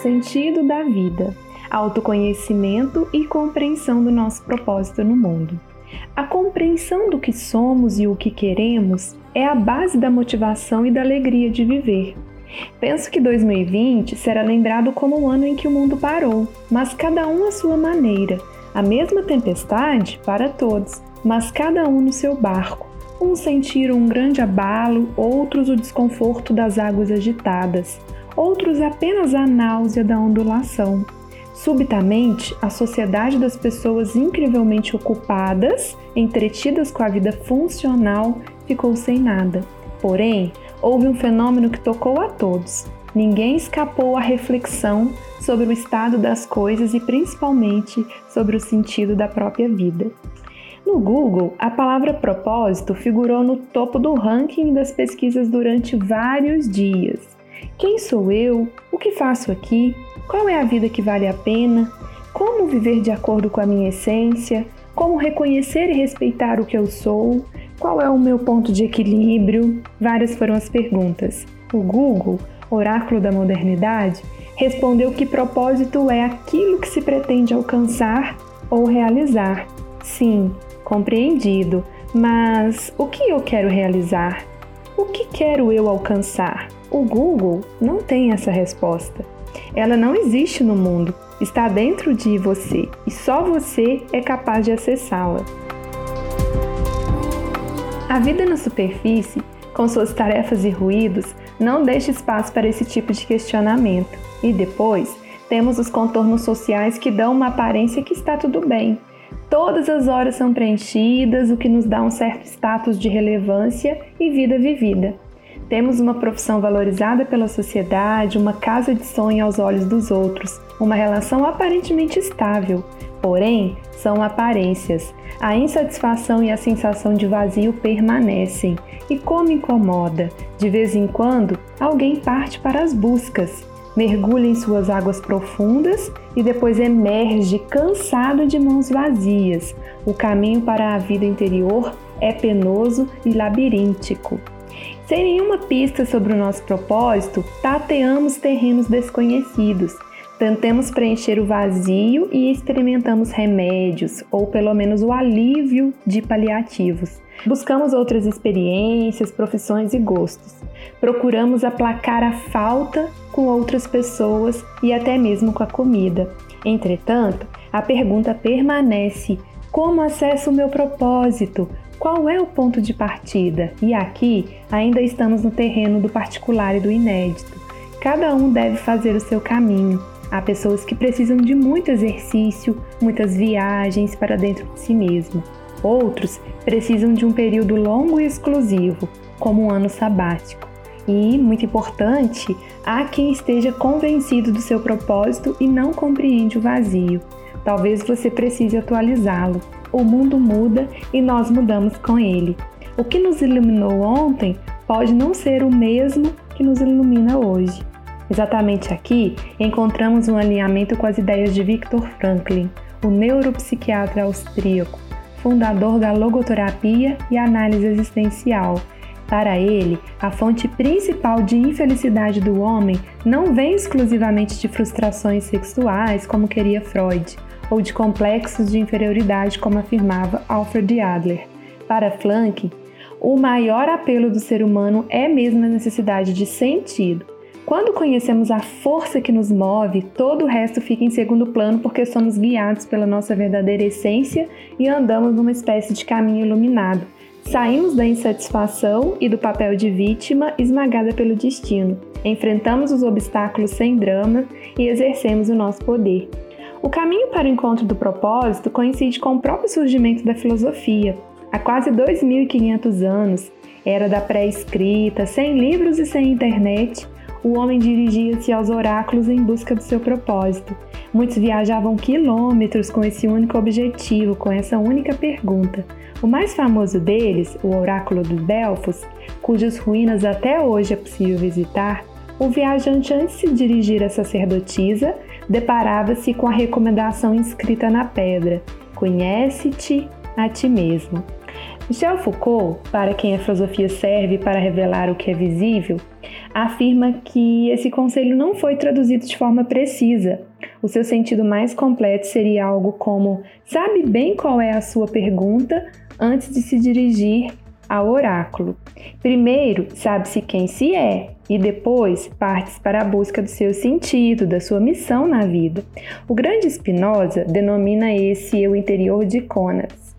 sentido da vida, autoconhecimento e compreensão do nosso propósito no mundo. A compreensão do que somos e o que queremos é a base da motivação e da alegria de viver. Penso que 2020 será lembrado como o ano em que o mundo parou, mas cada um à sua maneira. A mesma tempestade para todos, mas cada um no seu barco. Uns sentiram um grande abalo, outros o desconforto das águas agitadas, outros apenas a náusea da ondulação. Subitamente, a sociedade das pessoas incrivelmente ocupadas, entretidas com a vida funcional, ficou sem nada. Porém, houve um fenômeno que tocou a todos. Ninguém escapou à reflexão sobre o estado das coisas e principalmente sobre o sentido da própria vida. No Google, a palavra propósito figurou no topo do ranking das pesquisas durante vários dias. Quem sou eu? O que faço aqui? Qual é a vida que vale a pena? Como viver de acordo com a minha essência? Como reconhecer e respeitar o que eu sou? Qual é o meu ponto de equilíbrio? Várias foram as perguntas. O Google, oráculo da modernidade, respondeu que propósito é aquilo que se pretende alcançar ou realizar. Sim, compreendido, mas o que eu quero realizar? O que quero eu alcançar? O Google não tem essa resposta. Ela não existe no mundo, está dentro de você e só você é capaz de acessá-la. A vida na superfície, com suas tarefas e ruídos, não deixa espaço para esse tipo de questionamento. E depois, temos os contornos sociais que dão uma aparência que está tudo bem. Todas as horas são preenchidas, o que nos dá um certo status de relevância e vida vivida. Temos uma profissão valorizada pela sociedade, uma casa de sonho aos olhos dos outros, uma relação aparentemente estável. Porém, são aparências. A insatisfação e a sensação de vazio permanecem. E como incomoda, de vez em quando, alguém parte para as buscas, mergulha em suas águas profundas e depois emerge cansado de mãos vazias. O caminho para a vida interior é penoso e labiríntico. Sem nenhuma pista sobre o nosso propósito, tateamos terrenos desconhecidos. Tentemos preencher o vazio e experimentamos remédios, ou pelo menos o alívio de paliativos. Buscamos outras experiências, profissões e gostos. Procuramos aplacar a falta com outras pessoas e até mesmo com a comida. Entretanto, a pergunta permanece: como acesso o meu propósito? Qual é o ponto de partida? E aqui ainda estamos no terreno do particular e do inédito. Cada um deve fazer o seu caminho. Há pessoas que precisam de muito exercício, muitas viagens para dentro de si mesmo. Outros precisam de um período longo e exclusivo, como um ano sabático. E, muito importante, há quem esteja convencido do seu propósito e não compreende o vazio. Talvez você precise atualizá-lo o mundo muda e nós mudamos com ele. O que nos iluminou ontem pode não ser o mesmo que nos ilumina hoje. Exatamente aqui encontramos um alinhamento com as ideias de Viktor Franklin, o neuropsiquiatra austríaco, fundador da logoterapia e análise existencial. Para ele, a fonte principal de infelicidade do homem não vem exclusivamente de frustrações sexuais, como queria Freud, ou de complexos de inferioridade, como afirmava Alfred Adler. Para Flank, o maior apelo do ser humano é mesmo a necessidade de sentido. Quando conhecemos a força que nos move, todo o resto fica em segundo plano porque somos guiados pela nossa verdadeira essência e andamos numa espécie de caminho iluminado. Saímos da insatisfação e do papel de vítima esmagada pelo destino. Enfrentamos os obstáculos sem drama e exercemos o nosso poder. O caminho para o encontro do propósito coincide com o próprio surgimento da filosofia. Há quase 2.500 anos, era da pré-escrita, sem livros e sem internet, o homem dirigia-se aos oráculos em busca do seu propósito. Muitos viajavam quilômetros com esse único objetivo, com essa única pergunta. O mais famoso deles, o Oráculo dos Delfos, cujas ruínas até hoje é possível visitar, o viajante, antes de se dirigir à sacerdotisa, deparava-se com a recomendação inscrita na pedra: Conhece-te a ti mesmo. Michel Foucault, para quem a filosofia serve para revelar o que é visível, afirma que esse conselho não foi traduzido de forma precisa. O seu sentido mais completo seria algo como: sabe bem qual é a sua pergunta antes de se dirigir ao oráculo. Primeiro, sabe-se quem se é, e depois partes para a busca do seu sentido, da sua missão na vida. O grande Spinoza denomina esse eu interior de Conas.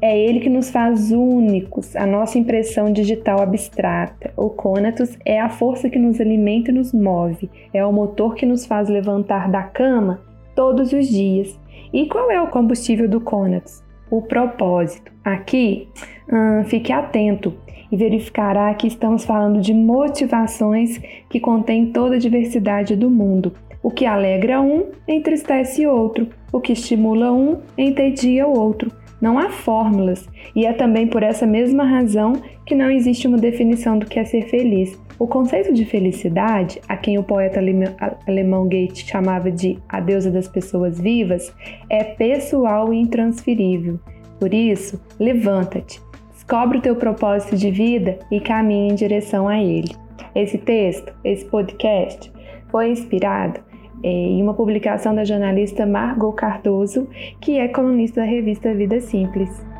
É ele que nos faz únicos, a nossa impressão digital abstrata. O Conatus é a força que nos alimenta e nos move, é o motor que nos faz levantar da cama todos os dias. E qual é o combustível do Conatus? O propósito. Aqui, hum, fique atento e verificará que estamos falando de motivações que contêm toda a diversidade do mundo. O que alegra um entristece outro, o que estimula um entedia o outro. Não há fórmulas, e é também por essa mesma razão que não existe uma definição do que é ser feliz. O conceito de felicidade, a quem o poeta alemão Goethe chamava de a deusa das pessoas vivas, é pessoal e intransferível. Por isso, levanta-te, descobre o teu propósito de vida e caminhe em direção a ele. Esse texto, esse podcast, foi inspirado em uma publicação da jornalista Margot Cardoso, que é colunista da revista Vida Simples.